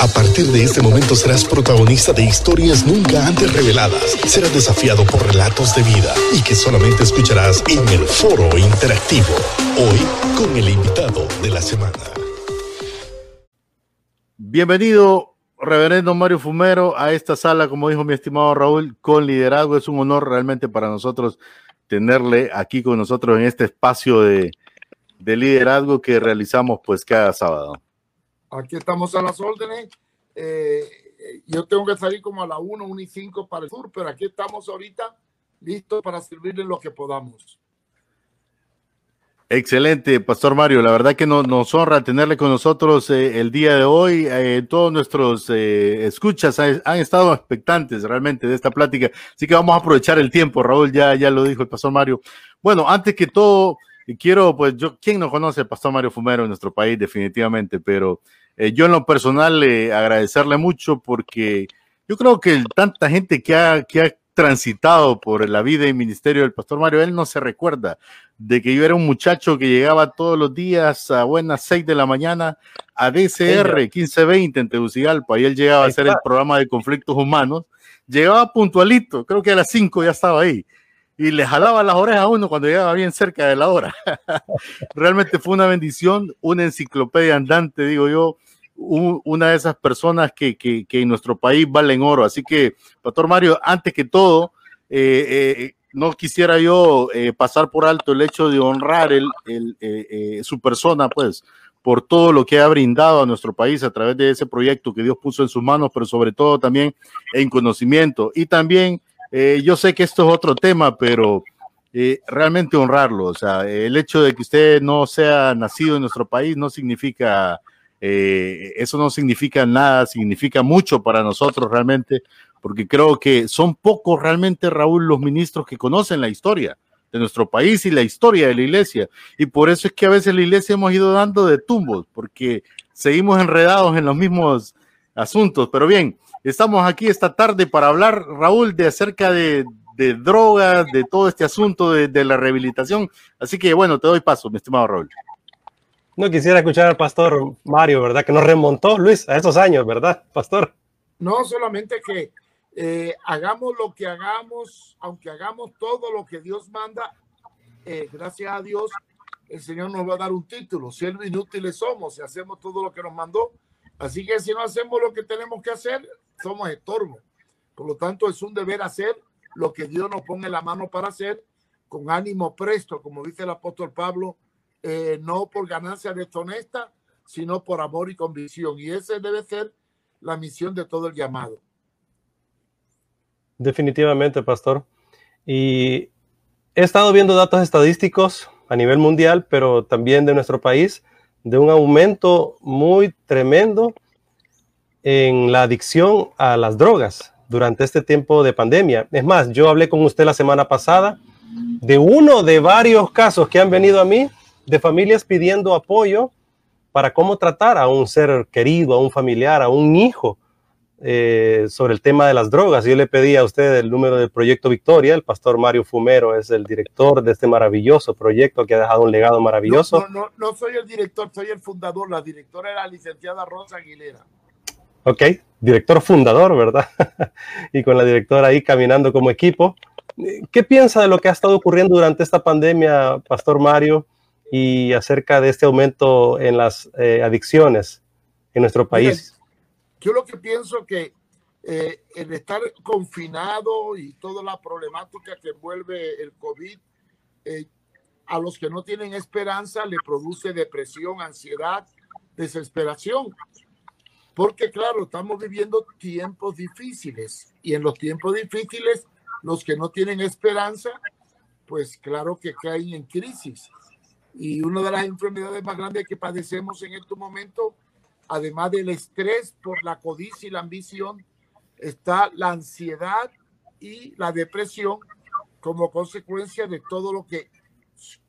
A partir de este momento serás protagonista de historias nunca antes reveladas. Serás desafiado por relatos de vida y que solamente escucharás en el foro interactivo. Hoy con el invitado de la semana. Bienvenido, reverendo Mario Fumero, a esta sala, como dijo mi estimado Raúl, con liderazgo. Es un honor realmente para nosotros tenerle aquí con nosotros en este espacio de, de liderazgo que realizamos pues cada sábado. Aquí estamos a las órdenes. Eh, yo tengo que salir como a la 1, 1 y 5 para el sur, pero aquí estamos ahorita listos para servirle lo que podamos. Excelente, Pastor Mario. La verdad que nos honra tenerle con nosotros eh, el día de hoy. Eh, todos nuestros escuchas han, han, estado expectantes realmente de esta plática, así que vamos a aprovechar el tiempo. Raúl ya, ya lo dijo el Pastor Mario. Bueno, antes que todo, y quiero, pues yo, ¿quién no conoce al pastor Mario Fumero en nuestro país? Definitivamente, pero eh, yo en lo personal eh, agradecerle mucho porque yo creo que tanta gente que ha, que ha transitado por la vida y ministerio del pastor Mario, él no se recuerda de que yo era un muchacho que llegaba todos los días a buenas 6 de la mañana a DCR 1520 en Tegucigalpa y él llegaba a hacer el programa de conflictos humanos. Llegaba puntualito, creo que a las 5 ya estaba ahí y le jalaba las orejas a uno cuando llegaba bien cerca de la hora. Realmente fue una bendición, una enciclopedia andante, digo yo, una de esas personas que, que, que en nuestro país valen oro. Así que, doctor Mario, antes que todo, eh, eh, no quisiera yo eh, pasar por alto el hecho de honrar el, el su persona, pues, por todo lo que ha brindado a nuestro país a través de ese proyecto que Dios puso en sus manos, pero sobre todo también en conocimiento y también eh, yo sé que esto es otro tema, pero eh, realmente honrarlo. O sea, el hecho de que usted no sea nacido en nuestro país no significa, eh, eso no significa nada, significa mucho para nosotros realmente, porque creo que son pocos realmente, Raúl, los ministros que conocen la historia de nuestro país y la historia de la iglesia. Y por eso es que a veces la iglesia hemos ido dando de tumbos, porque seguimos enredados en los mismos asuntos. Pero bien, Estamos aquí esta tarde para hablar, Raúl, de acerca de, drogas, de todo este asunto de, la rehabilitación. Así que bueno, te doy paso, mi estimado Raúl. No quisiera escuchar al pastor Mario, ¿verdad? Que nos remontó, Luis, a esos años, ¿verdad, pastor? No, solamente que eh, hagamos lo que hagamos, aunque hagamos todo lo que Dios manda, eh, gracias a Dios, el Señor nos va a dar un título. Si Siervos inútiles somos, si hacemos todo lo que nos mandó. Así que si no hacemos lo que tenemos que hacer, somos estorbo. Por lo tanto, es un deber hacer lo que Dios nos pone la mano para hacer con ánimo presto, como dice el apóstol Pablo, eh, no por ganancia deshonesta, sino por amor y convicción. Y ese debe ser la misión de todo el llamado. Definitivamente, pastor. Y he estado viendo datos estadísticos a nivel mundial, pero también de nuestro país, de un aumento muy tremendo en la adicción a las drogas durante este tiempo de pandemia. Es más, yo hablé con usted la semana pasada de uno de varios casos que han venido a mí de familias pidiendo apoyo para cómo tratar a un ser querido, a un familiar, a un hijo eh, sobre el tema de las drogas. Yo le pedí a usted el número del proyecto Victoria. El pastor Mario Fumero es el director de este maravilloso proyecto que ha dejado un legado maravilloso. No, no, no, no soy el director, soy el fundador. La directora era la licenciada Rosa Aguilera. Ok, director fundador, ¿verdad? y con la directora ahí caminando como equipo. ¿Qué piensa de lo que ha estado ocurriendo durante esta pandemia, Pastor Mario, y acerca de este aumento en las eh, adicciones en nuestro país? yo lo que pienso que eh, el estar confinado y toda la problemática que envuelve el COVID, eh, a los que no tienen esperanza le produce depresión, ansiedad, desesperación. Porque claro, estamos viviendo tiempos difíciles y en los tiempos difíciles los que no tienen esperanza, pues claro que caen en crisis. Y una de las enfermedades más grandes que padecemos en estos momentos, además del estrés por la codicia y la ambición, está la ansiedad y la depresión como consecuencia de todo lo que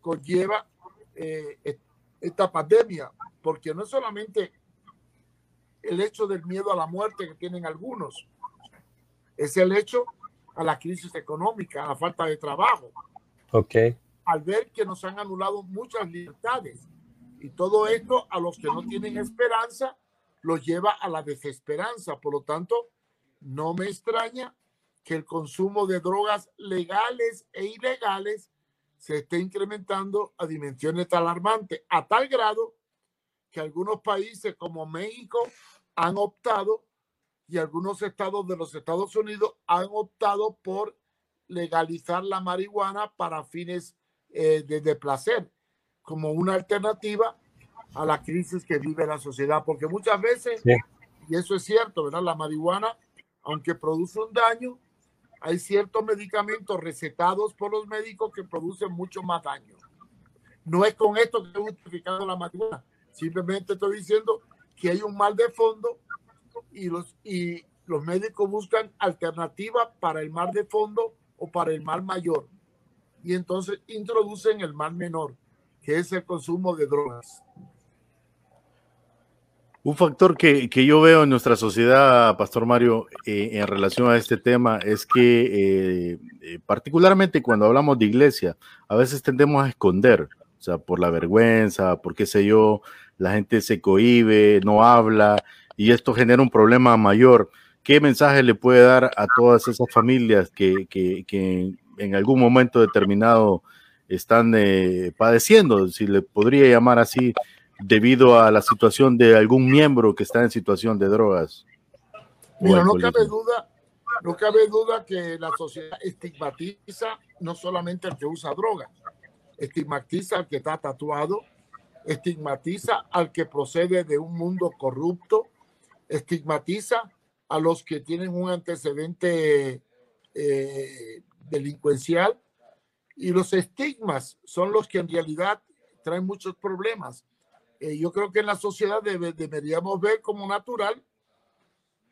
conlleva eh, esta pandemia, porque no solamente el hecho del miedo a la muerte que tienen algunos. Es el hecho a la crisis económica, a la falta de trabajo. Ok. Al ver que nos han anulado muchas libertades. Y todo esto a los que no tienen esperanza lo lleva a la desesperanza. Por lo tanto, no me extraña que el consumo de drogas legales e ilegales se esté incrementando a dimensiones alarmantes, a tal grado que algunos países como México han optado y algunos estados de los Estados Unidos han optado por legalizar la marihuana para fines eh, de, placer, como una alternativa a la crisis que vive la sociedad, porque muchas veces, y eso es cierto, ¿verdad? La marihuana, aunque produce un daño, hay ciertos medicamentos recetados por los médicos que producen mucho más daño. No es con esto que he justificado la marihuana, simplemente estoy diciendo que hay un mal de fondo y los, y los médicos buscan alternativas para el mal de fondo o para el mal mayor. Y entonces introducen el mal menor, que es el consumo de drogas. Un factor que, que yo veo en nuestra sociedad, Pastor Mario, eh, en relación a este tema, es que eh, eh, particularmente cuando hablamos de iglesia, a veces tendemos a esconder, o sea, por la vergüenza, por qué sé yo, la gente se cohíbe, no habla, y esto genera un problema mayor. ¿Qué mensaje le puede dar a todas esas familias que, que, en algún momento determinado están padeciendo, si le podría llamar así, debido a la situación de algún miembro que está en situación de drogas. Mira, no cabe duda, no cabe duda que la sociedad estigmatiza no solamente al que usa droga, estigmatiza al que está tatuado, estigmatiza al que procede de un mundo corrupto, estigmatiza a los que tienen un antecedente eh, delincuencial y los estigmas son los que en realidad traen muchos problemas. Eh, yo creo que en la sociedad deberíamos ver como natural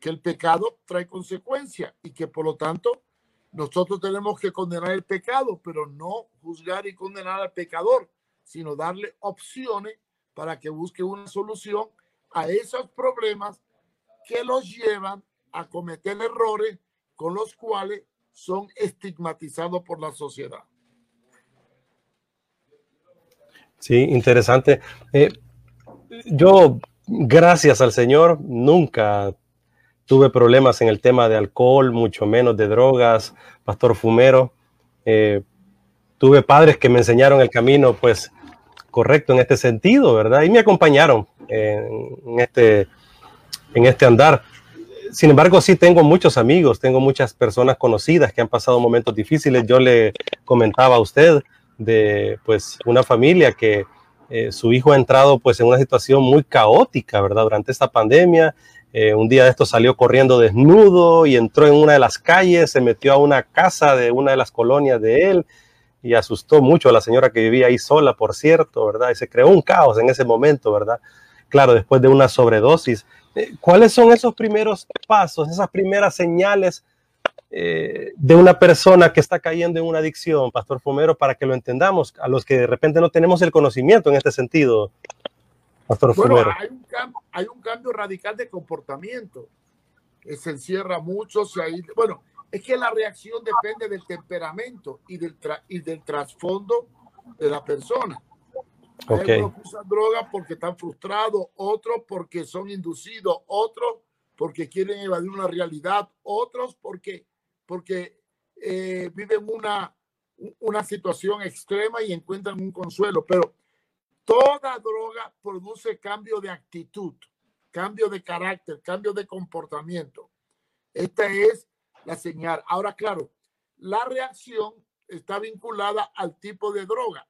que el pecado trae consecuencias y que por lo tanto nosotros tenemos que condenar el pecado, pero no juzgar y condenar al pecador, sino darle opciones para que busque una solución a esos problemas que los llevan a cometer errores con los cuales son estigmatizados por la sociedad. Sí, interesante. Eh, yo, gracias al Señor, nunca tuve problemas en el tema de alcohol, mucho menos de drogas, pastor fumero. Eh, tuve padres que me enseñaron el camino, pues, correcto en este sentido, ¿verdad? Y me acompañaron en, este, en este andar. Sin embargo, sí tengo muchos amigos, tengo muchas personas conocidas que han pasado momentos difíciles. Yo le comentaba a usted de, pues, una familia que eh, su hijo ha entrado pues en una situación muy caótica, ¿verdad? Durante esta pandemia. Eh, un día de esto salió corriendo desnudo y entró en una de las calles, se metió a una casa de una de las colonias de él y asustó mucho a la señora que vivía ahí sola, por cierto, ¿verdad? Y se creó un caos en ese momento, ¿verdad? Claro, después de una sobredosis. Eh, ¿Cuáles son esos primeros pasos, esas primeras señales eh, de una persona que está cayendo en una adicción, Pastor Fumero, para que lo entendamos, a los que de repente no tenemos el conocimiento en este sentido, Pastor Fumero. Hay un, cambio, hay un cambio radical de comportamiento que se encierra mucho. Se bueno, es que la reacción depende del temperamento y del, y del trasfondo de la persona. Hay unos que usan droga porque están frustrados, otros porque son inducidos, otros porque quieren evadir una realidad, otros porque porque eh, viven una, una situación extrema y encuentran un consuelo, pero toda droga produce cambio de actitud, cambio de carácter, cambio de comportamiento. Esta es la señal. Ahora, claro, la reacción está vinculada al tipo de droga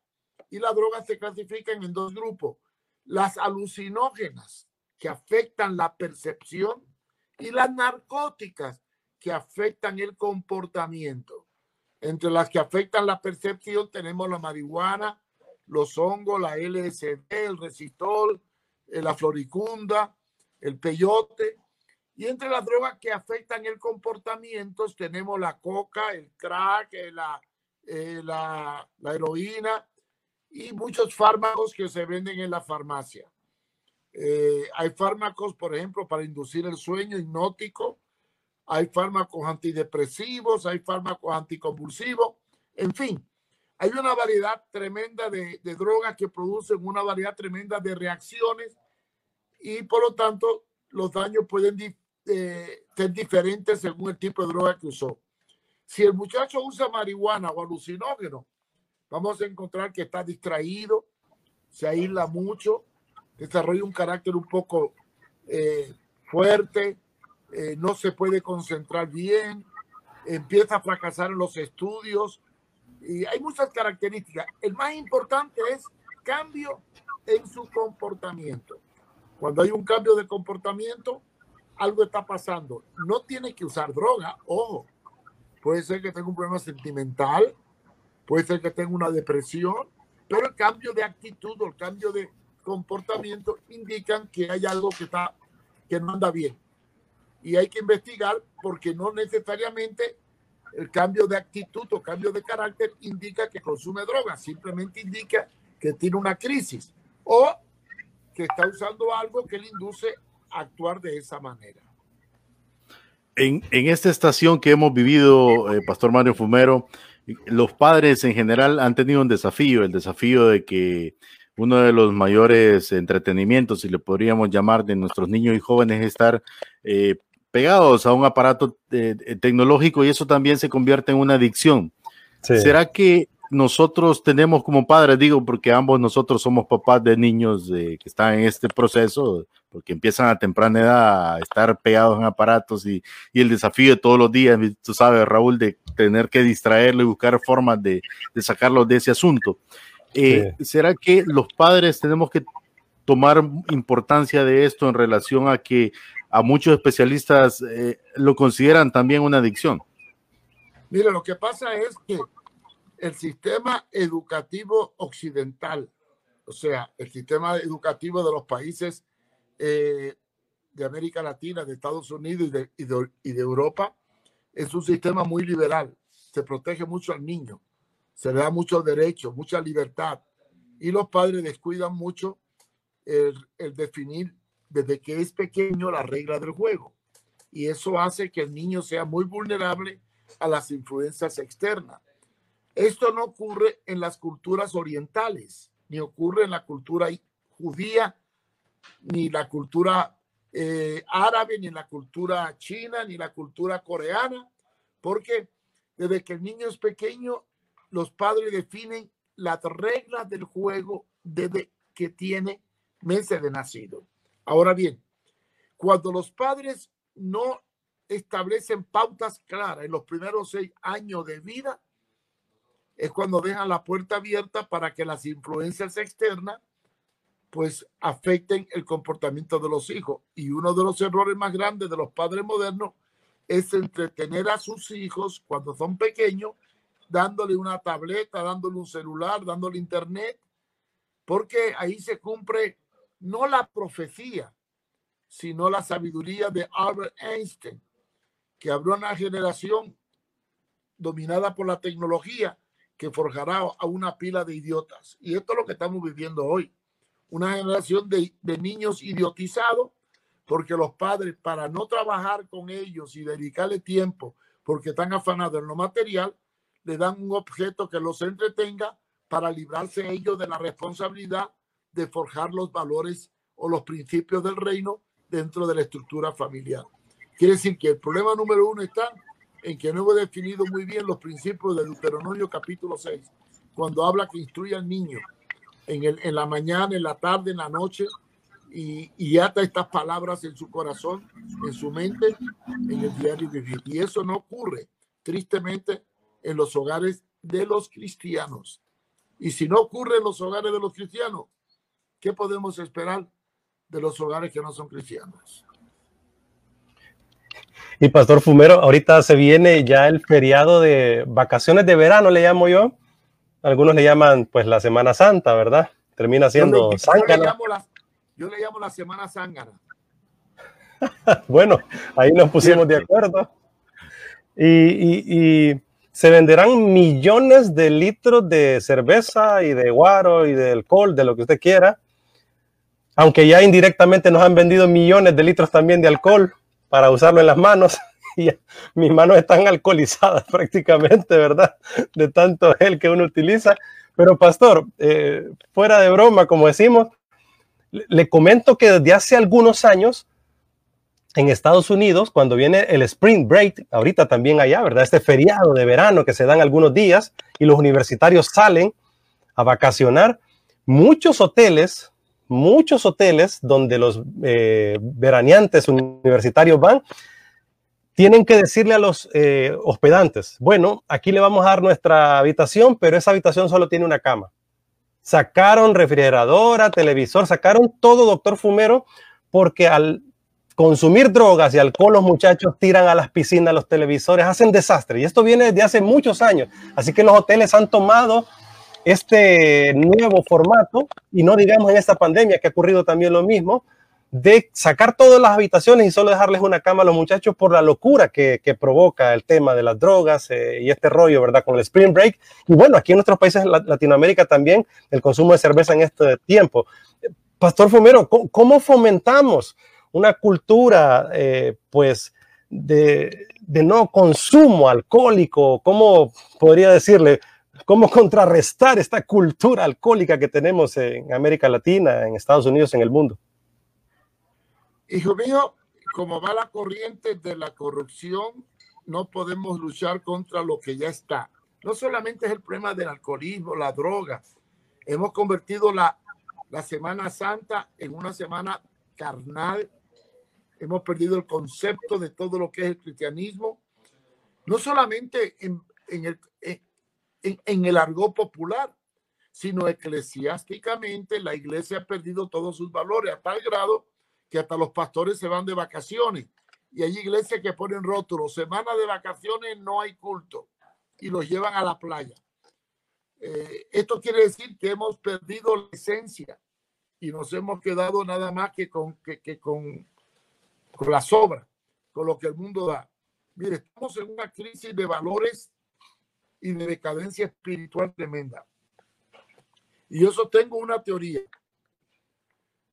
y las drogas se clasifican en dos grupos. Las alucinógenas, que afectan la percepción, y las narcóticas, que afectan el comportamiento. Entre las que afectan la percepción tenemos la marihuana, los hongos, la LSD, el resistol, eh, la floricunda, el peyote. Y entre las drogas que afectan el comportamiento tenemos la coca, el crack, eh, la, eh, la, la, heroína y muchos fármacos que se venden en la farmacia. hay fármacos, por ejemplo, para inducir el sueño hipnótico, hay fármacos antidepresivos, hay fármacos anticonvulsivos, en fin, hay una variedad tremenda de, drogas que producen una variedad tremenda de reacciones y por lo tanto los daños pueden eh, ser diferentes según el tipo de droga que usó. Si el muchacho usa marihuana o alucinógeno, vamos a encontrar que está distraído, se aísla mucho, desarrolla un carácter un poco eh, fuerte, eh, no se puede concentrar bien, empieza a fracasar en los estudios y hay muchas características. El más importante es cambio en su comportamiento. Cuando hay un cambio de comportamiento, algo está pasando. No tiene que usar droga, ojo. Puede ser que tenga un problema sentimental, puede ser que tenga una depresión, pero el cambio de actitud o el cambio de comportamiento indican que hay algo que está que no anda bien. Y hay que investigar porque no necesariamente el cambio de actitud o cambio de carácter indica que consume drogas, simplemente indica que tiene una crisis o que está usando algo que le induce a actuar de esa manera. En, en esta estación que hemos vivido, eh, Pastor Mario Fumero, los padres en general han tenido un desafío, el desafío de que uno de los mayores entretenimientos, si le podríamos llamar, de nuestros niños y jóvenes es estar eh, pegados a un aparato eh, tecnológico y eso también se convierte en una adicción. ¿Será que nosotros tenemos como padres, digo, porque ambos nosotros somos papás de niños que están en este proceso, porque empiezan a temprana edad a estar pegados en aparatos y, el desafío de todos los días, tú sabes, Raúl, de tener que distraerlo y buscar formas de, de sacarlos de ese asunto. Eh, ¿Será que los padres tenemos que tomar importancia de esto en relación a que a muchos especialistas eh, lo consideran también una adicción? Mira, lo que pasa es que el sistema educativo occidental, o sea, el sistema educativo de los países eh, de América Latina, de Estados Unidos y de, Europa, es un sistema muy liberal. Se protege mucho al niño, se le da muchos derechos, mucha libertad. Y los padres descuidan mucho el, el definir desde que es pequeño la regla del juego. Y eso hace que el niño sea muy vulnerable a las influencias externas. Esto no ocurre en las culturas orientales, ni ocurre en la cultura judía, ni la cultura eh, árabe, ni la cultura china, ni la cultura coreana, porque desde que el niño es pequeño, los padres definen las reglas del juego desde que tiene meses de nacido. Ahora bien, cuando los padres no establecen pautas claras en los primeros seis años de vida, es cuando dejan la puerta abierta para que las influencias externas pues afecten el comportamiento de los hijos. Y uno de los errores más grandes de los padres modernos es entretener a sus hijos cuando son pequeños, dándole una tableta, dándole un celular, dándole internet, porque ahí se cumple no la profecía, sino la sabiduría de Albert Einstein, que abrió una generación dominada por la tecnología que forjará a una pila de idiotas. Y esto es lo que estamos viviendo hoy. Una generación de, niños idiotizados porque los padres, para no trabajar con ellos y dedicarle tiempo, porque están afanados en lo material, le dan un objeto que los entretenga para librarse ellos de la responsabilidad de forjar los valores o los principios del reino dentro de la estructura familiar. Quiere decir que el problema número uno está en que no hemos definido muy bien los principios de Deuteronomio capítulo 6, cuando habla que instruye al niño en, el, en la mañana, en la tarde, en la noche, y, y ata estas palabras en su corazón, en su mente, en el diario vivir. Y eso no ocurre, tristemente, en los hogares de los cristianos. Y si no ocurre en los hogares de los cristianos, ¿qué podemos esperar de los hogares que no son cristianos? Y Pastor Fumero, ahorita se viene ya el feriado de vacaciones de verano, le llamo yo. Algunos le llaman pues la Semana Santa, ¿verdad? Termina siendo yo le, yo le, llamo la, yo le llamo la Semana Zángana. bueno, ahí nos pusimos de acuerdo. Y, y, y, se venderán millones de litros de cerveza y de guaro y de alcohol, de lo que usted quiera. Aunque ya indirectamente nos han vendido millones de litros también de alcohol para usarlo en las manos. Y mis manos están alcoholizadas prácticamente, ¿verdad? De tanto el que uno utiliza. Pero pastor, eh, fuera de broma, como decimos, le comento que desde hace algunos años en Estados Unidos, cuando viene el Spring Break, ahorita también allá, ¿verdad? Este feriado de verano que se dan algunos días y los universitarios salen a vacacionar, muchos hoteles, muchos hoteles donde los eh, veraneantes universitarios van, tienen que decirle a los eh, hospedantes, bueno, aquí le vamos a dar nuestra habitación, pero esa habitación solo tiene una cama. Sacaron refrigeradora, televisor, sacaron todo, doctor Fumero, porque al consumir drogas y alcohol los muchachos tiran a las piscinas los televisores, hacen desastre. Y esto viene desde hace muchos años. Así que los hoteles han tomado este nuevo formato, y no digamos en esta pandemia que ha ocurrido también lo mismo, de sacar todas las habitaciones y solo dejarles una cama a los muchachos por la locura que, provoca el tema de las drogas eh, y este rollo, ¿verdad? Con el Spring Break. Y bueno, aquí en nuestros países, Latinoamérica también, el consumo de cerveza en este tiempo. Pastor Fumero, ¿cómo, fomentamos una cultura, eh, pues, de, de no consumo alcohólico? ¿Cómo podría decirle? Cómo contrarrestar esta cultura alcohólica que tenemos en América Latina, en Estados Unidos, en el mundo. Hijo mío, como va la corriente de la corrupción, no podemos luchar contra lo que ya está. No solamente es el problema del alcoholismo, la droga. Hemos convertido la, la Semana Santa en una semana carnal. Hemos perdido el concepto de todo lo que es el cristianismo. No solamente en, en el, en, el argot popular, sino eclesiásticamente la iglesia ha perdido todos sus valores a tal grado que hasta los pastores se van de vacaciones. Y hay iglesias que ponen rótulos, semana de vacaciones no hay culto y los llevan a la playa. Eh, esto quiere decir que hemos perdido la esencia y nos hemos quedado nada más que con, que, con, con la sobra, con lo que el mundo da. Mire, estamos en una crisis de valores y de decadencia espiritual tremenda. Y yo sostengo una teoría.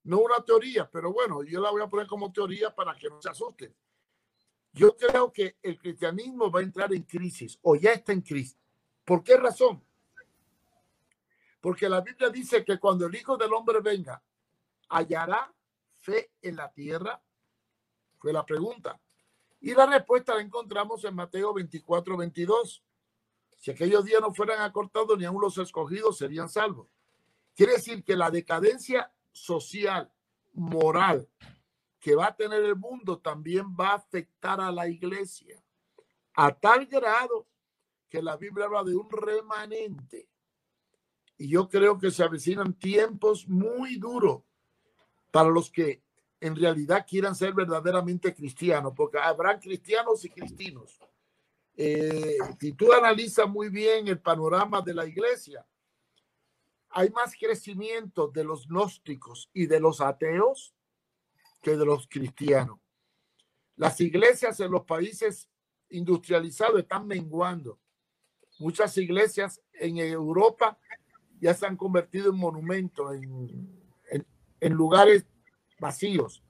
No una teoría, pero bueno, yo la voy a poner como teoría para que no se asusten. Yo creo que el cristianismo va a entrar en crisis o ya está en crisis. ¿Por qué razón? Porque la Biblia dice que cuando el Hijo del Hombre venga, hallará fe en la tierra. Fue la pregunta. Y la respuesta la encontramos en Mateo 24, 22. Si aquellos días no fueran acortados, ni aún los escogidos serían salvos. Quiere decir que la decadencia social, moral que va a tener el mundo también va a afectar a la iglesia a tal grado que la Biblia habla de un remanente. Y yo creo que se avecinan tiempos muy duros para los que en realidad quieran ser verdaderamente cristianos, porque habrán cristianos y cristinos. Eh, si tú analizas muy bien el panorama de la iglesia, hay más crecimiento de los gnósticos y de los ateos que de los cristianos. Las iglesias en los países industrializados están menguando. Muchas iglesias en Europa ya se han convertido en monumentos, en lugares vacíos.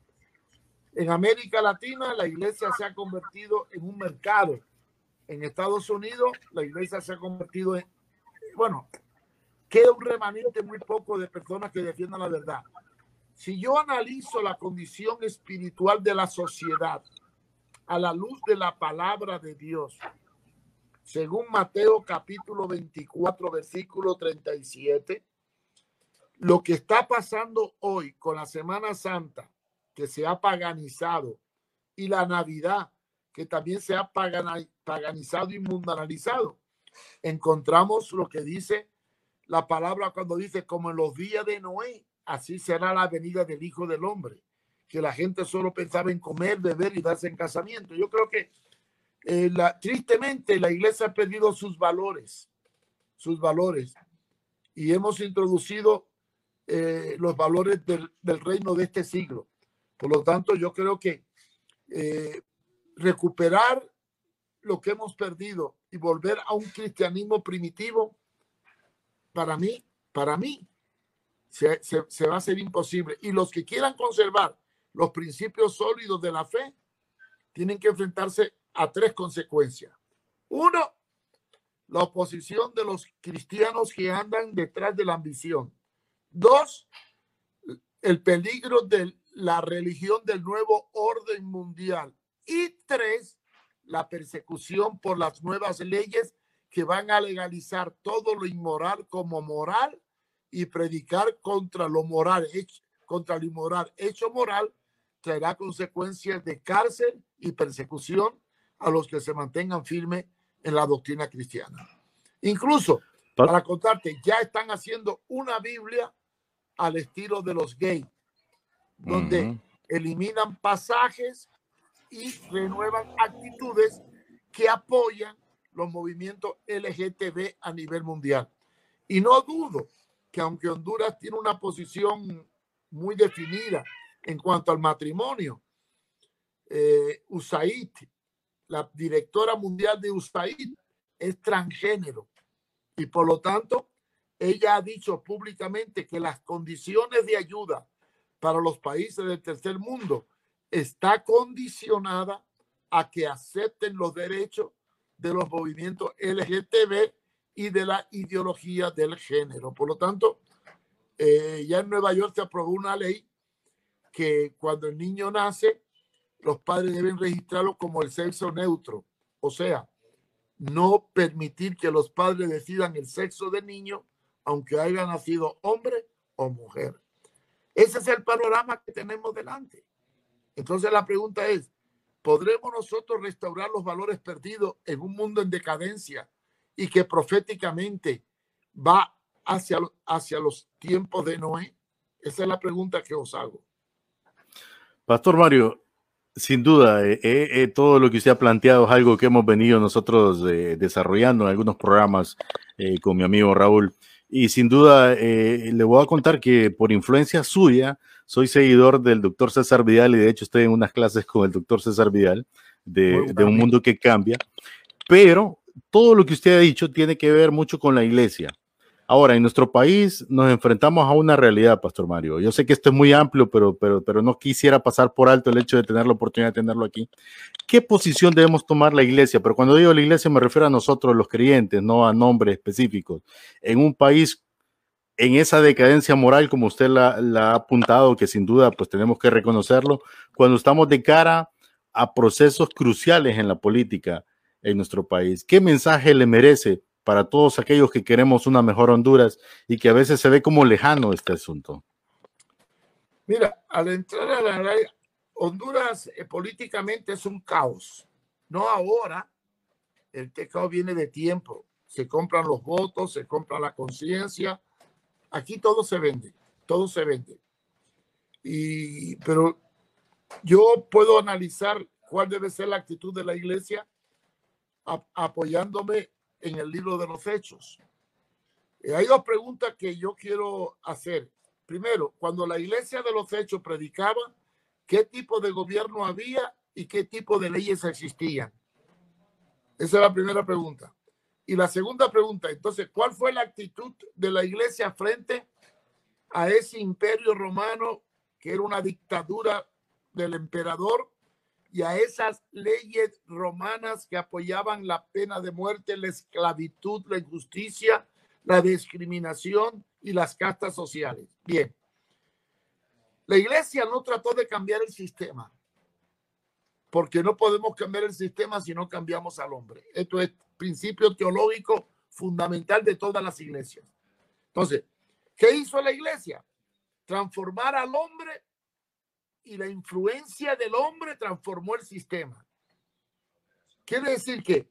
En América Latina la iglesia se ha convertido en un mercado en Estados Unidos la iglesia se ha convertido en, bueno, queda un remanente muy poco de personas que defiendan la verdad. Si yo analizo la condición espiritual de la sociedad a la luz de la palabra de Dios, según Mateo capítulo 24, versículo 37, lo que está pasando hoy con la Semana Santa, que se ha paganizado, y la Navidad, que también se ha paganizado y mundanalizado. Encontramos lo que dice la palabra cuando dice, como en los días de Noé, así será la venida del Hijo del Hombre, que la gente solo pensaba en comer, beber y darse en casamiento. Yo creo que eh, la, tristemente la iglesia ha perdido sus valores, sus valores, y hemos introducido eh, los valores del, reino de este siglo. Por lo tanto, yo creo que eh, recuperar lo que hemos perdido y volver a un cristianismo primitivo, para mí, para mí, se, va a hacer imposible. Y los que quieran conservar los principios sólidos de la fe, tienen que enfrentarse a tres consecuencias. Uno, la oposición de los cristianos que andan detrás de la ambición. Dos, el peligro de la religión del nuevo orden mundial. Y tres, la persecución por las nuevas leyes que van a legalizar todo lo inmoral como moral y predicar contra lo moral, hecho, contra lo inmoral hecho moral, traerá consecuencias de cárcel y persecución a los que se mantengan firmes en la doctrina cristiana. Incluso, para contarte, ya están haciendo una Biblia al estilo de los gays, donde eliminan pasajes y renuevan actitudes que apoyan los movimientos LGTB a nivel mundial. Y no dudo que aunque Honduras tiene una posición muy definida en cuanto al matrimonio, eh, USAID, la directora mundial de USAID, es transgénero y por lo tanto ella ha dicho públicamente que las condiciones de ayuda para los países del tercer mundo está condicionada a que acepten los derechos de los movimientos LGTB y de la ideología del género. Por lo tanto, eh, ya en Nueva York se aprobó una ley que cuando el niño nace, los padres deben registrarlo como el sexo neutro. O sea, no permitir que los padres decidan el sexo del niño, aunque haya nacido hombre o mujer. Ese es el panorama que tenemos delante. Entonces la pregunta es, ¿podremos nosotros restaurar los valores perdidos en un mundo en decadencia y que proféticamente va hacia, hacia los tiempos de Noé? Esa es la pregunta que os hago. Pastor Mario, sin duda, eh, eh, eh, todo lo que usted ha planteado es algo que hemos venido nosotros desarrollando en algunos programas con mi amigo Raúl. Y sin duda, le voy a contar que por influencia suya, soy seguidor del doctor César Vidal y de hecho estoy en unas clases con el doctor César Vidal de, de un mundo que cambia. Pero todo lo que usted ha dicho tiene que ver mucho con la iglesia. Ahora, en nuestro país nos enfrentamos a una realidad, Pastor Mario. Yo sé que esto es muy amplio, pero, pero, pero no quisiera pasar por alto el hecho de tener la oportunidad de tenerlo aquí. ¿Qué posición debemos tomar la iglesia? Pero cuando digo la iglesia me refiero a nosotros, los creyentes, no a nombres específicos. En un país en esa decadencia moral, como usted la, ha apuntado, que sin duda pues tenemos que reconocerlo, cuando estamos de cara a procesos cruciales en la política en nuestro país. ¿Qué mensaje le merece para todos aquellos que queremos una mejor Honduras y que a veces se ve como lejano este asunto? Mira, al entrar a la Honduras eh, políticamente es un caos. No ahora, el caos viene de tiempo. Se compran los votos, se compra la conciencia. Aquí todo se vende, todo se vende. Y, pero yo puedo analizar cuál debe ser la actitud de la iglesia apoyándome en el libro de los hechos. Eh, hay dos preguntas que yo quiero hacer. Primero, cuando la iglesia de los hechos predicaba, ¿qué tipo de gobierno había y qué tipo de leyes existían? Esa es la primera pregunta. Y la segunda pregunta, entonces, ¿cuál fue la actitud de la iglesia frente a ese imperio romano que era una dictadura del emperador y a esas leyes romanas que apoyaban la pena de muerte, la esclavitud, la injusticia, la discriminación y las castas sociales. Bien, la iglesia no trató de cambiar el sistema, porque no podemos cambiar el sistema si no cambiamos al hombre. Esto es principio teológico fundamental de todas las iglesias. Entonces, ¿qué hizo la iglesia? Transformar al hombre y la influencia del hombre transformó el sistema. Quiere decir que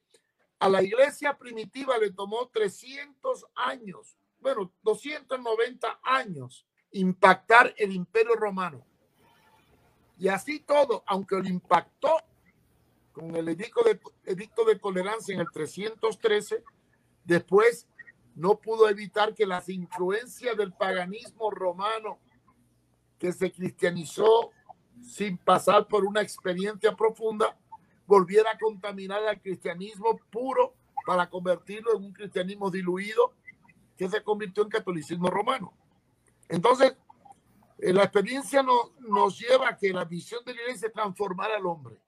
a la iglesia primitiva le tomó 300 años, bueno, 290 años impactar el imperio romano. Y así todo, aunque lo impactó con el edicto de, edicto tolerancia en el 313, después no pudo evitar que las influencias del paganismo romano que se cristianizó sin pasar por una experiencia profunda, volviera a contaminar al cristianismo puro para convertirlo en un cristianismo diluido que se convirtió en catolicismo romano. Entonces, la experiencia nos lleva a que la visión de la iglesia transformar al hombre,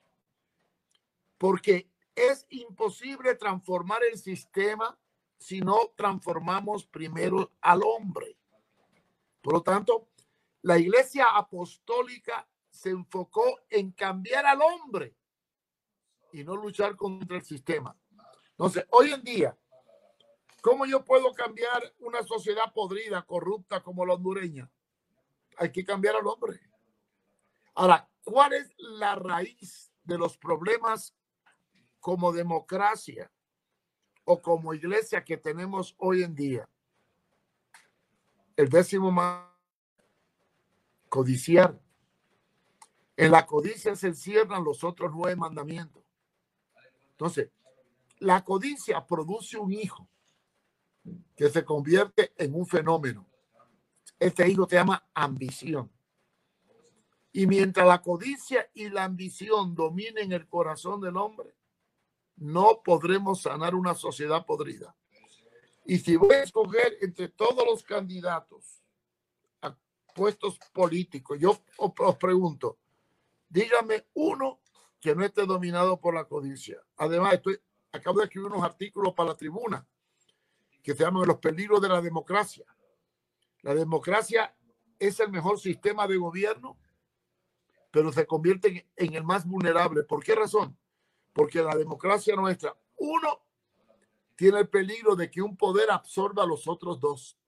porque es imposible transformar el sistema si no transformamos primero al hombre. Por lo tanto, La iglesia apostólica se enfocó en cambiar al hombre y no luchar contra el sistema. Entonces, hoy en día, ¿cómo yo puedo cambiar una sociedad podrida, corrupta como la hondureña? Hay que cambiar al hombre. Ahora, ¿cuál es la raíz de los problemas como democracia o como iglesia que tenemos hoy en día? El décimo más codiciar. En la codicia se encierran los otros nueve mandamientos. Entonces, la codicia produce un hijo que se convierte en un fenómeno. Este hijo se llama ambición. Y mientras la codicia y la ambición dominen el corazón del hombre, no podremos sanar una sociedad podrida. Y si voy a escoger entre todos los candidatos a puestos políticos, yo os pregunto, dígame uno que no esté dominado por la codicia. Además, estoy, acabo de escribir unos artículos para la tribuna que se llaman Los peligros de la democracia. La democracia es el mejor sistema de gobierno, pero se convierte en el más vulnerable. ¿Por qué razón? Porque la democracia nuestra, uno, tiene el peligro de que un poder absorba a los otros dos.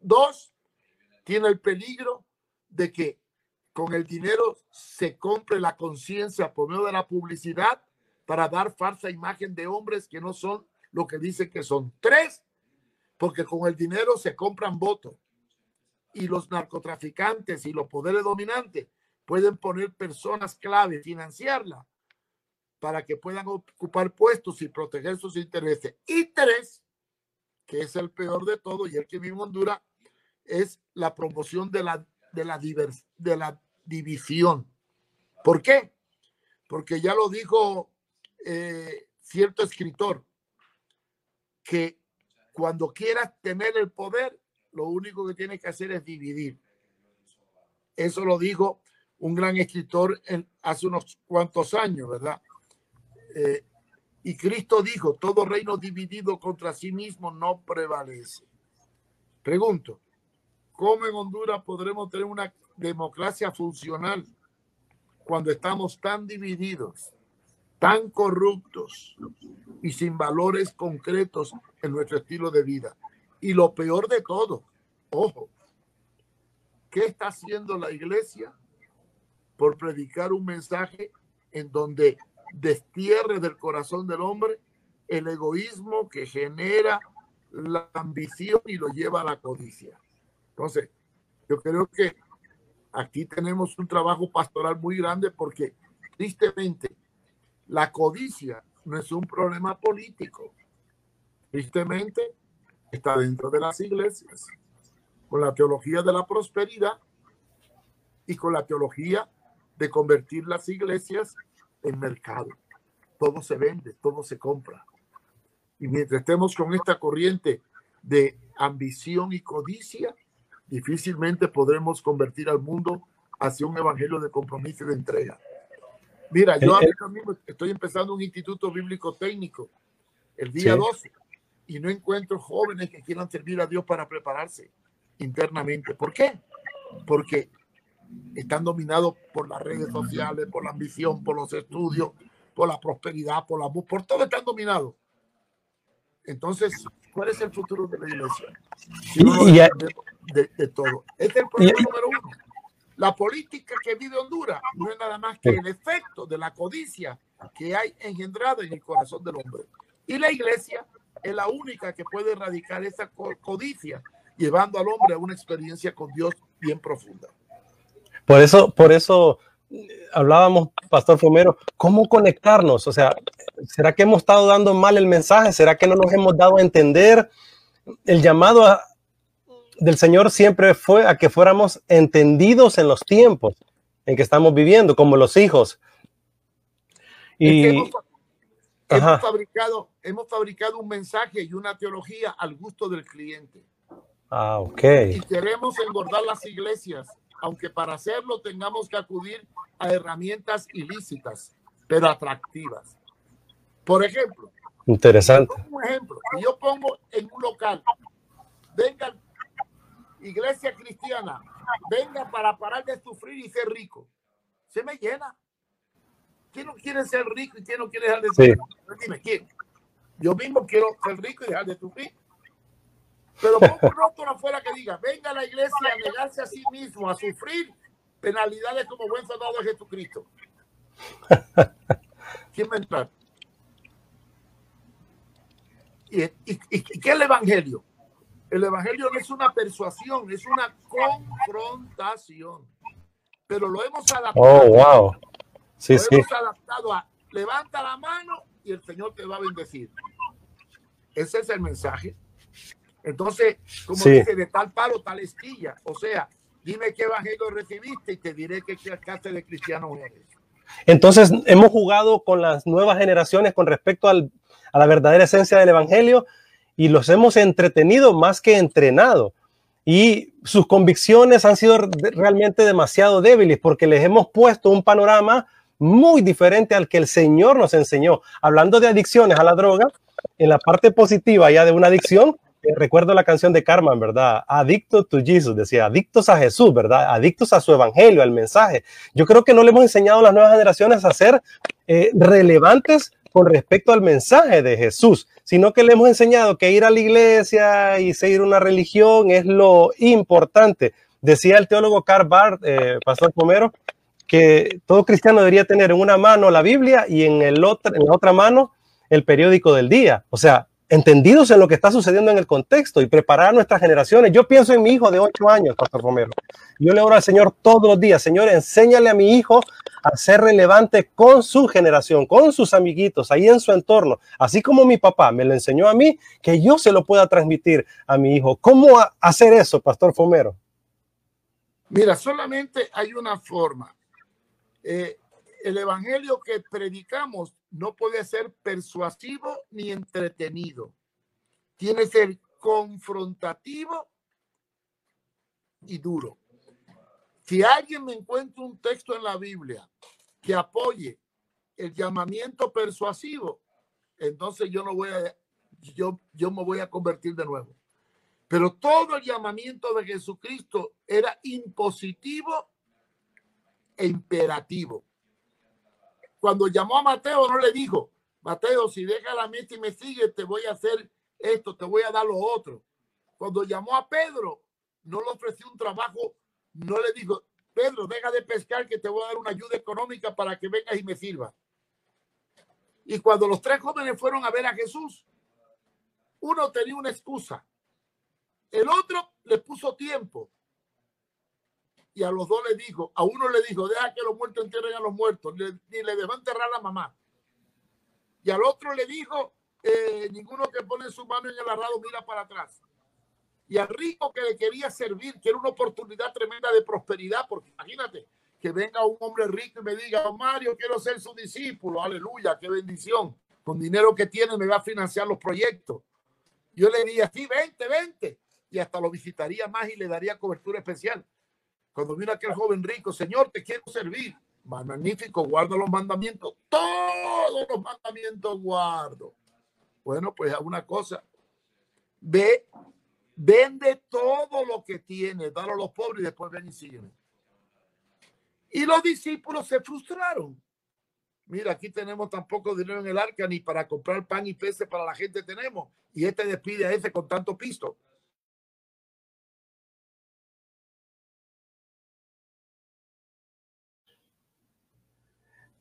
Dos, tiene el peligro de que con el dinero se compre la conciencia por medio de la publicidad para dar falsa imagen de hombres que no son lo que dicen que son. Tres, porque con el dinero se compran votos y los narcotraficantes y los poderes dominantes pueden poner personas clave, financiarla para que puedan ocupar puestos y proteger sus intereses. Y tres, que es el peor de todo y el que vive en Honduras, es la promoción de la, de la, de la división. ¿Por qué? Porque ya lo dijo eh, cierto escritor, que cuando quieras tener el poder, lo único que tienes que hacer es dividir. Eso lo dijo un gran escritor en, hace unos cuantos años, ¿verdad? Eh, y Cristo dijo, todo reino dividido contra sí mismo no prevalece. Pregunto, ¿cómo en Honduras podremos tener una democracia funcional cuando estamos tan divididos, tan corruptos y sin valores concretos en nuestro estilo de vida. Y lo peor de todo, ojo, ¿qué está haciendo la iglesia por predicar un mensaje en donde destierre del corazón del hombre el egoísmo que genera la ambición y lo lleva a la codicia? Entonces, yo creo que aquí tenemos un trabajo pastoral muy grande porque tristemente la codicia no es un problema político. Tristemente está dentro de las iglesias, con la teología de la prosperidad y con la teología de convertir las iglesias en mercado. Todo se vende, todo se compra. Y mientras estemos con esta corriente de ambición y codicia, difícilmente podremos convertir al mundo hacia un evangelio de compromiso y de entrega. Mira, yo eh, ahora mismo estoy empezando un instituto bíblico técnico el día 12 y no encuentro jóvenes que quieran servir a Dios para prepararse internamente. ¿Por qué? Porque están dominados por las redes sociales, por la ambición, por los estudios, por la prosperidad, por la por todo están dominados. Entonces, ¿cuál es el futuro de la iglesia? de, todo. Este es el problema número uno. La política que vive Honduras no es nada más que el efecto de la codicia que hay engendrada en el corazón del hombre. Y la iglesia es la única que puede erradicar esa codicia, llevando al hombre a una experiencia con Dios bien profunda. Por eso, por eso eh, hablábamos, Pastor Fomero, ¿cómo conectarnos? O sea, ¿será que hemos estado dando mal el mensaje? ¿Será que no nos hemos dado a entender? El llamado a, del Señor siempre fue a que fuéramos entendidos en los tiempos en que estamos viviendo, como los hijos. Y hemos, fabricado, hemos fabricado un mensaje y una teología al gusto del cliente. Ah, ok. Y queremos engordar las iglesias, aunque para hacerlo tengamos que acudir a herramientas ilícitas, pero atractivas. Por ejemplo, interesante. Un ejemplo, yo pongo en un local, vengan iglesia cristiana, venga para parar de sufrir y ser rico. Se me llena. ¿Quién no quiere ser rico y quién no quiere dejar de sufrir? Dime, ¿quién? Yo mismo quiero ser rico y dejar de sufrir. Pero pongo un rótulo afuera que diga, venga a la iglesia a negarse a sí mismo, a sufrir penalidades como buen soldado de Jesucristo. ¿Quién va a entrar? ¿Y, y, y qué es el Evangelio? El Evangelio no es una persuasión, es una confrontación. Pero lo hemos adaptado. Oh, wow. Sí, sí. adaptado a levanta la mano y el Señor te va a bendecir. Ese es el mensaje. Entonces, como Sí. dice, de tal palo, tal estilla. O sea, dime qué evangelio recibiste y te diré qué clase de cristiano eres. Entonces, hemos jugado con las nuevas generaciones con respecto al- a la verdadera esencia del Evangelio y los hemos entretenido más que entrenado. Y sus convicciones han sido realmente demasiado débiles porque les hemos puesto un panorama muy diferente al que el Señor nos enseñó. Hablando de adicciones a la droga, en la parte positiva ya de una adicción, eh, recuerdo la canción de Carmen, ¿verdad? Adicto to Jesus, decía, adictos a Jesús, ¿verdad? Adictos a su evangelio, al mensaje. Yo creo que no le hemos enseñado a las nuevas generaciones a ser eh, relevantes con respecto al mensaje de Jesús, sino que le hemos enseñado que ir a la iglesia y seguir una religión es lo importante. Decía el teólogo Karl Barth, eh, Pastor Pomero, que todo cristiano debería tener en una mano la Biblia y en, el otro, en la otra mano el periódico del día. O sea, entendidos en lo que está sucediendo en el contexto y preparar a nuestras generaciones. Yo pienso en mi hijo de 8 años, Pastor Romero. Yo le oro al Señor todos los días, Señor, enséñale a mi hijo a ser relevante con su generación, con sus amiguitos, ahí en su entorno. Así como mi papá me lo enseñó a mí, que yo se lo pueda transmitir a mi hijo. ¿Cómo hacer eso, Pastor Fomero? Mira, solamente hay una forma. Eh, el evangelio que predicamos no puede ser persuasivo ni entretenido. Tiene que ser confrontativo y duro. Si alguien me encuentra un texto en la Biblia que apoye el llamamiento persuasivo, entonces yo no voy a, yo, yo me voy a convertir de nuevo. Pero todo el llamamiento de Jesucristo era impositivo e imperativo. Cuando llamó a Mateo, no le dijo, Mateo, si deja la meta y me sigue, te voy a hacer esto, te voy a dar lo otro. Cuando llamó a Pedro, no le ofreció un trabajo, no le dijo, Pedro, deja de pescar que te voy a dar una ayuda económica para que vengas y me sirva. Y cuando los tres jóvenes fueron a ver a Jesús, uno tenía una excusa, el otro le puso tiempo. Y a los dos le dijo, a uno le dijo, deja que los muertos entierren a los muertos, le- ni le dejó enterrar a la mamá. Y al otro le dijo, eh, ninguno que pone su mano en el arado mira para atrás. Y al rico que le quería servir, que era una oportunidad tremenda de prosperidad, porque imagínate que venga un hombre rico y me diga, "Don Mario, quiero ser su discípulo, aleluya, qué bendición. Con dinero que tiene me va a financiar los proyectos. Yo le diría, sí, vente, vente. Y hasta lo visitaría más y le daría cobertura especial. Cuando vino aquel joven rico, Señor, te quiero servir. Magnífico, guardo los mandamientos. Todos los mandamientos guardo. Bueno, pues una cosa. Ve, vende todo lo que tienes, dalo a los pobres y después ven y sígueme. Y los discípulos se frustraron. Mira, aquí tenemos tan poco dinero en el arca ni para comprar pan y peces para la gente tenemos. Y este despide a ese con tanto pisto.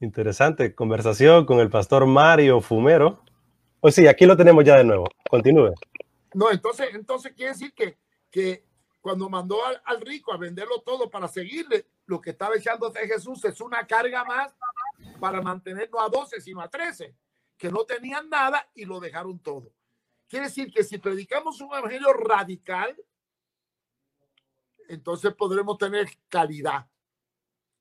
Interesante conversación con el pastor Mario Fumero. Pues sí, aquí lo tenemos ya de nuevo. Continúe. No, entonces, entonces quiere decir que, que cuando mandó al, al rico a venderlo todo para seguirle, lo que estaba echando de Jesús es una carga más para mantenerlo a 12, sino a 13, que no tenían nada y lo dejaron todo. Quiere decir que si predicamos un evangelio radical, entonces podremos tener calidad.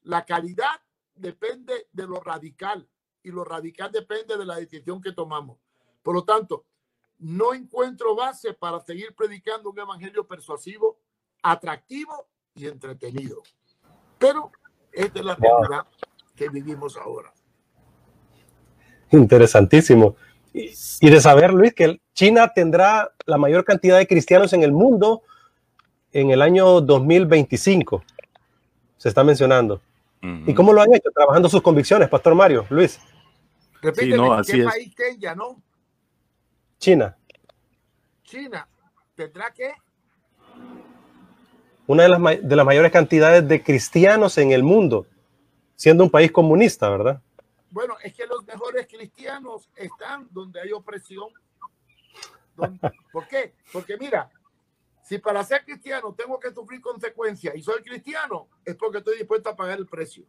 La calidad depende de lo radical y lo radical depende de la decisión que tomamos. Por lo tanto, no encuentro base para seguir predicando un evangelio persuasivo, atractivo y entretenido. Pero esta es la realidad que vivimos ahora. Interesantísimo. Y, y de saber, Luis, que China tendrá la mayor cantidad de cristianos en el mundo en el año 2025. Se está mencionando. ¿Y cómo lo han hecho? Trabajando sus convicciones, Pastor Mario, Luis. Repíteme, no, así ¿qué país Kenia, no? China. China. ¿Tendrá que? Una de las, de las mayores cantidades de cristianos en el mundo, siendo un país comunista, ¿verdad? Bueno, es que los mejores cristianos están donde hay opresión. ¿Por qué? Porque mira, si para ser cristiano tengo que sufrir consecuencias y soy cristiano, es porque estoy dispuesto a pagar el precio.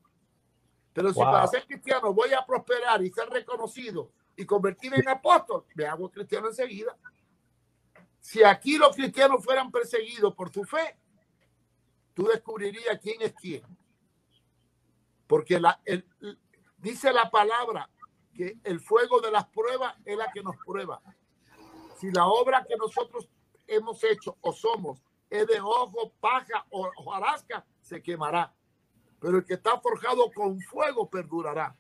Pero si para ser cristiano voy a prosperar y ser reconocido y convertirme en apóstol, me hago cristiano enseguida. Si aquí los cristianos fueran perseguidos por su fe, tú descubrirías quién es quién. Porque la, dice la palabra que el fuego de las pruebas es la que nos prueba. Si la obra que nosotros hemos hecho o somos es de ojo, paja o hojarasca, se quemará. Pero el que está forjado con fuego perdurará.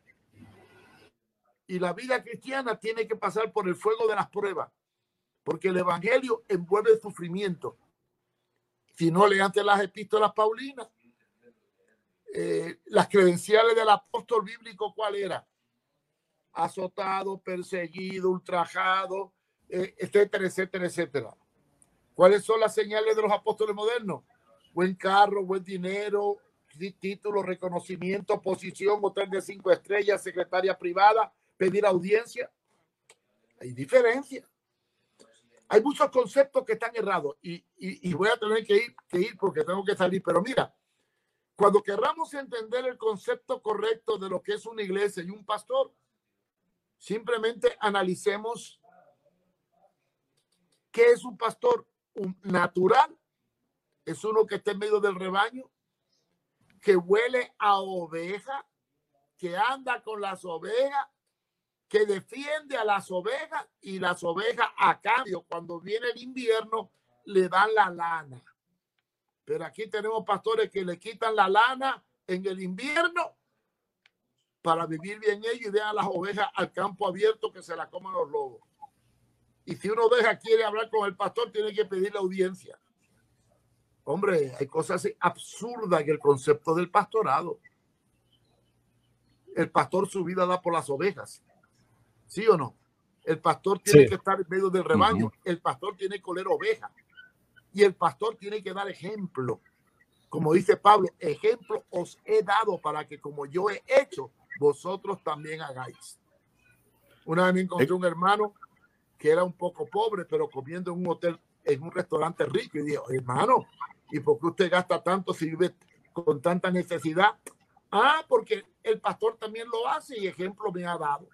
Y la vida cristiana tiene que pasar por el fuego de las pruebas, porque el evangelio envuelve sufrimiento. Si no, leante las epístolas paulinas. Eh, las credenciales del apóstol bíblico, ¿cuál era? Azotado, perseguido, ultrajado, eh, etcétera, etcétera, etcétera. ¿Cuáles son las señales de los apóstoles modernos? Buen carro, buen dinero, título, reconocimiento, posición, hotel de cinco estrellas, secretaria privada, pedir audiencia. Hay diferencia. Hay muchos conceptos que están errados y, y, voy a tener que ir, que ir porque tengo que salir. Pero mira, cuando querramos entender el concepto correcto de lo que es una iglesia y un pastor, simplemente analicemos qué es un pastor natural es uno que está en medio del rebaño, que huele a oveja, que anda con las ovejas, que defiende a las ovejas y las ovejas a cambio, cuando viene el invierno, le dan la lana. Pero aquí tenemos pastores que le quitan la lana en el invierno para vivir bien ellos y dejan las ovejas al campo abierto que se la coman los lobos. Y si uno deja quiere hablar con el pastor, tiene que pedir la audiencia. Hombre, hay cosas absurdas en el concepto del pastorado. El pastor su vida da por las ovejas. ¿Sí o no? El pastor tiene que estar en medio del rebaño. El pastor tiene que oler oveja. Y el pastor tiene que dar ejemplo. Como dice Pablo, ejemplo os he dado para que como yo he hecho, vosotros también hagáis. Una vez me encontré un hermano que era un poco pobre, pero comiendo en un hotel, en un restaurante rico. Y dijo, hermano, ¿y por qué usted gasta tanto si vive con tanta necesidad? Ah, porque el pastor también lo hace y ejemplo me ha dado.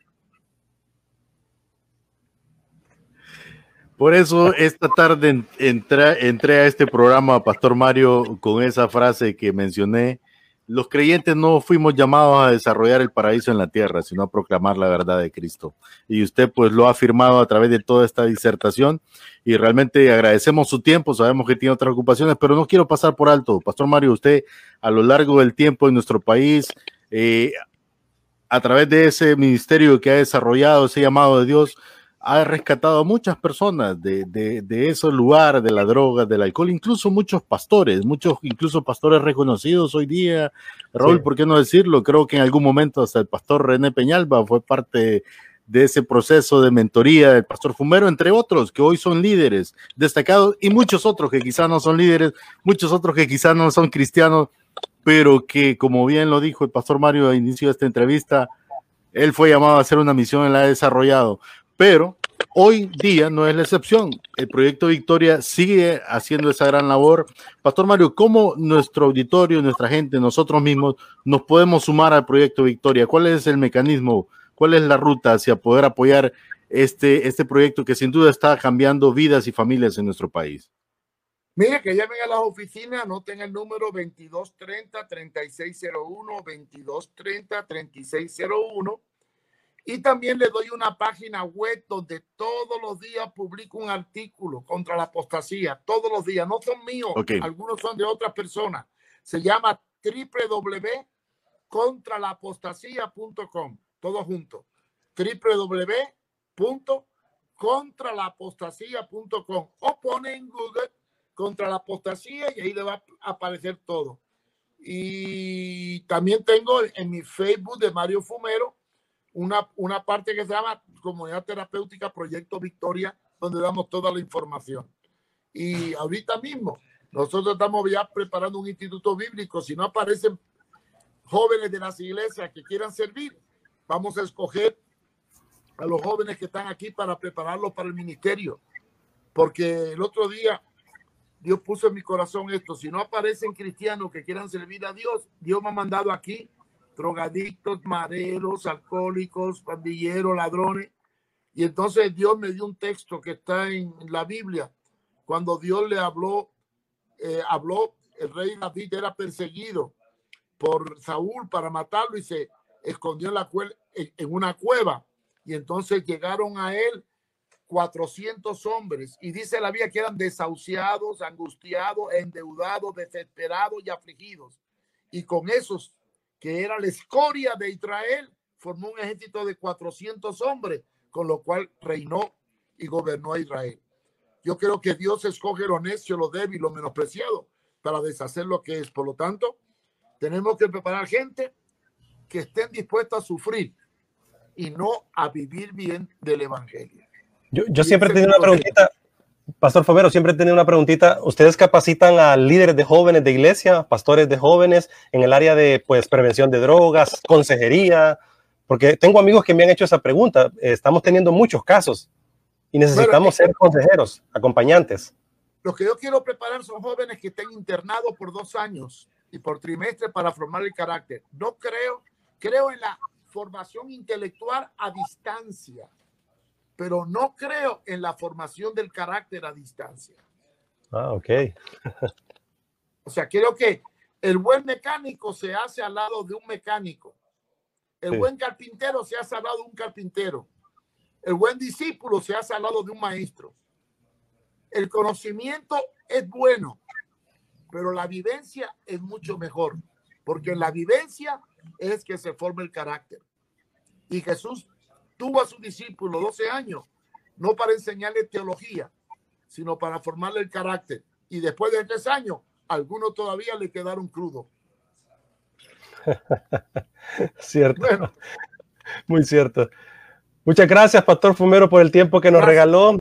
Por eso esta tarde entré, entré a este programa, Pastor Mario, con esa frase que mencioné los creyentes no fuimos llamados a desarrollar el paraíso en la tierra, sino a proclamar la verdad de Cristo. Y usted pues lo ha afirmado a través de toda esta disertación y realmente agradecemos su tiempo, sabemos que tiene otras ocupaciones, pero no quiero pasar por alto. Pastor Mario, usted a lo largo del tiempo en nuestro país, eh, a través de ese ministerio que ha desarrollado, ese llamado de Dios, ha rescatado a muchas personas de, de, de, esos lugares, de la droga, del alcohol, incluso muchos pastores, muchos incluso pastores reconocidos hoy día. Raúl, ¿por qué no decirlo? Creo que en algún momento hasta el pastor René Peñalba fue parte de ese proceso de mentoría del pastor Fumero, entre otros, que hoy son líderes destacados y muchos otros que quizás no son líderes, muchos otros que quizás no son cristianos, pero que, como bien lo dijo el pastor Mario al inicio de esta entrevista, él fue llamado a hacer una misión, y la ha desarrollado. Pero hoy día no es la excepción. El proyecto Victoria sigue haciendo esa gran labor. Pastor Mario, ¿cómo nuestro auditorio, nuestra gente, nosotros mismos nos podemos sumar al proyecto Victoria? ¿Cuál es el mecanismo? ¿Cuál es la ruta hacia poder apoyar este, este proyecto que sin duda está cambiando vidas y familias en nuestro país? Mire, que llamen a las oficinas, anoten el número 2230-3601, 2230-3601 y también le doy una página web donde todos los días publico un artículo contra la apostasía. Todos los días. No son míos. Algunos son de otras personas. Se llama www.contralapostasía.com. Todo junto. www.contralapostasía.com. O pone en Google contra la apostasía y ahí le va a aparecer todo. Y también tengo en mi Facebook de Mario Fumero una, una parte que se llama Comunidad Terapéutica Proyecto Victoria, donde damos toda la información. Y ahorita mismo, nosotros estamos ya preparando un instituto bíblico. Si no aparecen jóvenes de las iglesias que quieran servir, vamos a escoger a los jóvenes que están aquí para prepararlos para el ministerio. Porque el otro día Dios puso en mi corazón esto. Si no aparecen cristianos que quieran servir a Dios, Dios me ha mandado aquí drogadictos, mareros, alcohólicos, pandilleros, ladrones. Y entonces Dios me dio un texto que está en la Biblia. Cuando Dios le habló, eh, habló, el rey David era perseguido por Saúl para matarlo y se escondió en, en una cueva. Y entonces llegaron a él 400 hombres y dice la Biblia que eran desahuciados, angustiados, endeudados, desesperados y afligidos. Y con esos que era la escoria de Israel, formó un ejército de 400 hombres, con lo cual reinó y gobernó a Israel. Yo creo que Dios escoge lo necio, lo débil, lo menospreciado para deshacer lo que es. Por lo tanto, tenemos que preparar gente que estén dispuestos a sufrir y no a vivir bien del Evangelio. Yo, siempre he tenido una preguntita, Pastor Fomero, siempre tenido una preguntita. ¿Ustedes capacitan a líderes de jóvenes de iglesia, pastores de jóvenes en el área de pues, prevención de drogas, consejería? Porque tengo amigos que me han hecho esa pregunta. Estamos teniendo muchos casos y necesitamos ser consejeros, acompañantes. Lo que yo quiero preparar son jóvenes que estén internados por dos años y por trimestre para formar el carácter. No creo, creo en la formación intelectual a distancia pero no creo en la formación del carácter a distancia. Ah, ok. o sea, creo que el buen mecánico se hace al lado de un mecánico. El buen carpintero se hace al lado de un carpintero. El buen discípulo se hace al lado de un maestro. El conocimiento es bueno, pero la vivencia es mucho mejor, porque en la vivencia es que se forma el carácter. Y Jesús tuvo a su discípulo 12 años, no para enseñarle teología, sino para formarle el carácter. Y después de tres años, algunos todavía le quedaron crudos. cierto. Muy cierto. Muchas gracias, Pastor Fumero, por el tiempo que nos regaló.